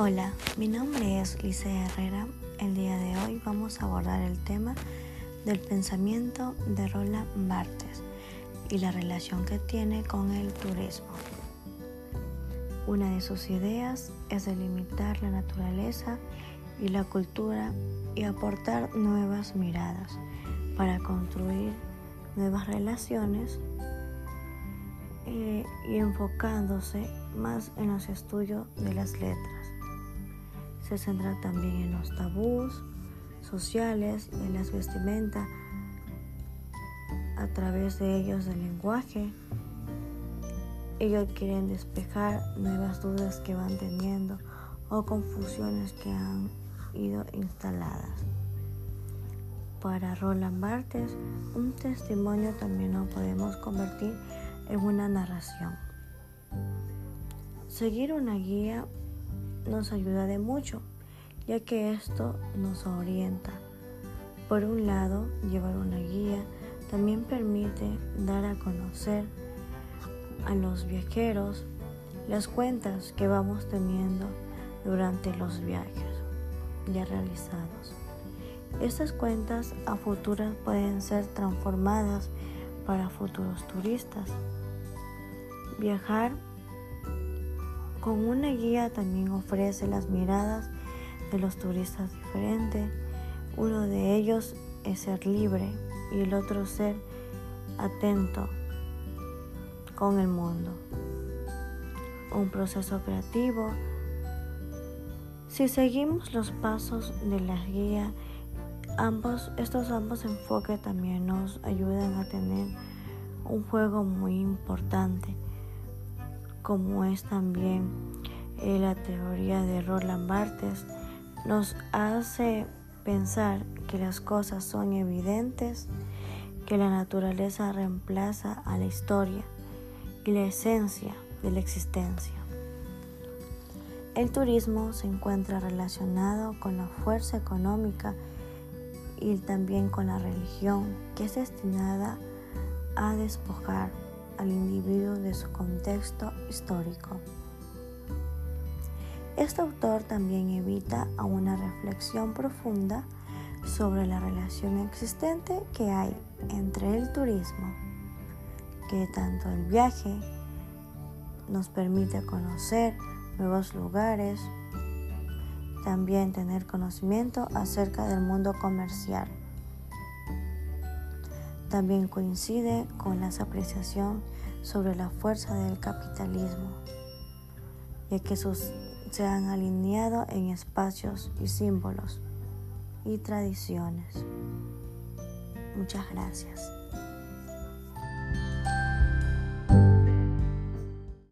Hola, mi nombre es Lice Herrera. El día de hoy vamos a abordar el tema del pensamiento de Roland Barthes y la relación que tiene con el turismo. Una de sus ideas es delimitar la naturaleza y la cultura y aportar nuevas miradas para construir nuevas relaciones eh, y enfocándose más en los estudios de las letras se centra también en los tabús sociales en las vestimentas a través de ellos del lenguaje. Ellos quieren despejar nuevas dudas que van teniendo o confusiones que han ido instaladas. Para Roland Barthes, un testimonio también lo podemos convertir en una narración. Seguir una guía nos ayuda de mucho, ya que esto nos orienta. Por un lado, llevar una guía también permite dar a conocer a los viajeros las cuentas que vamos teniendo durante los viajes ya realizados. Estas cuentas a futuras pueden ser transformadas para futuros turistas. Viajar con una guía también ofrece las miradas de los turistas diferentes. Uno de ellos es ser libre y el otro ser atento con el mundo. Un proceso creativo. Si seguimos los pasos de la guía, ambos, estos ambos enfoques también nos ayudan a tener un juego muy importante como es también eh, la teoría de Roland Barthes, nos hace pensar que las cosas son evidentes, que la naturaleza reemplaza a la historia y la esencia de la existencia. El turismo se encuentra relacionado con la fuerza económica y también con la religión que es destinada a despojar al individuo de su contexto histórico. Este autor también evita una reflexión profunda sobre la relación existente que hay entre el turismo, que tanto el viaje nos permite conocer nuevos lugares, también tener conocimiento acerca del mundo comercial también coincide con la apreciación sobre la fuerza del capitalismo, ya que sus, se han alineado en espacios y símbolos y tradiciones. Muchas gracias.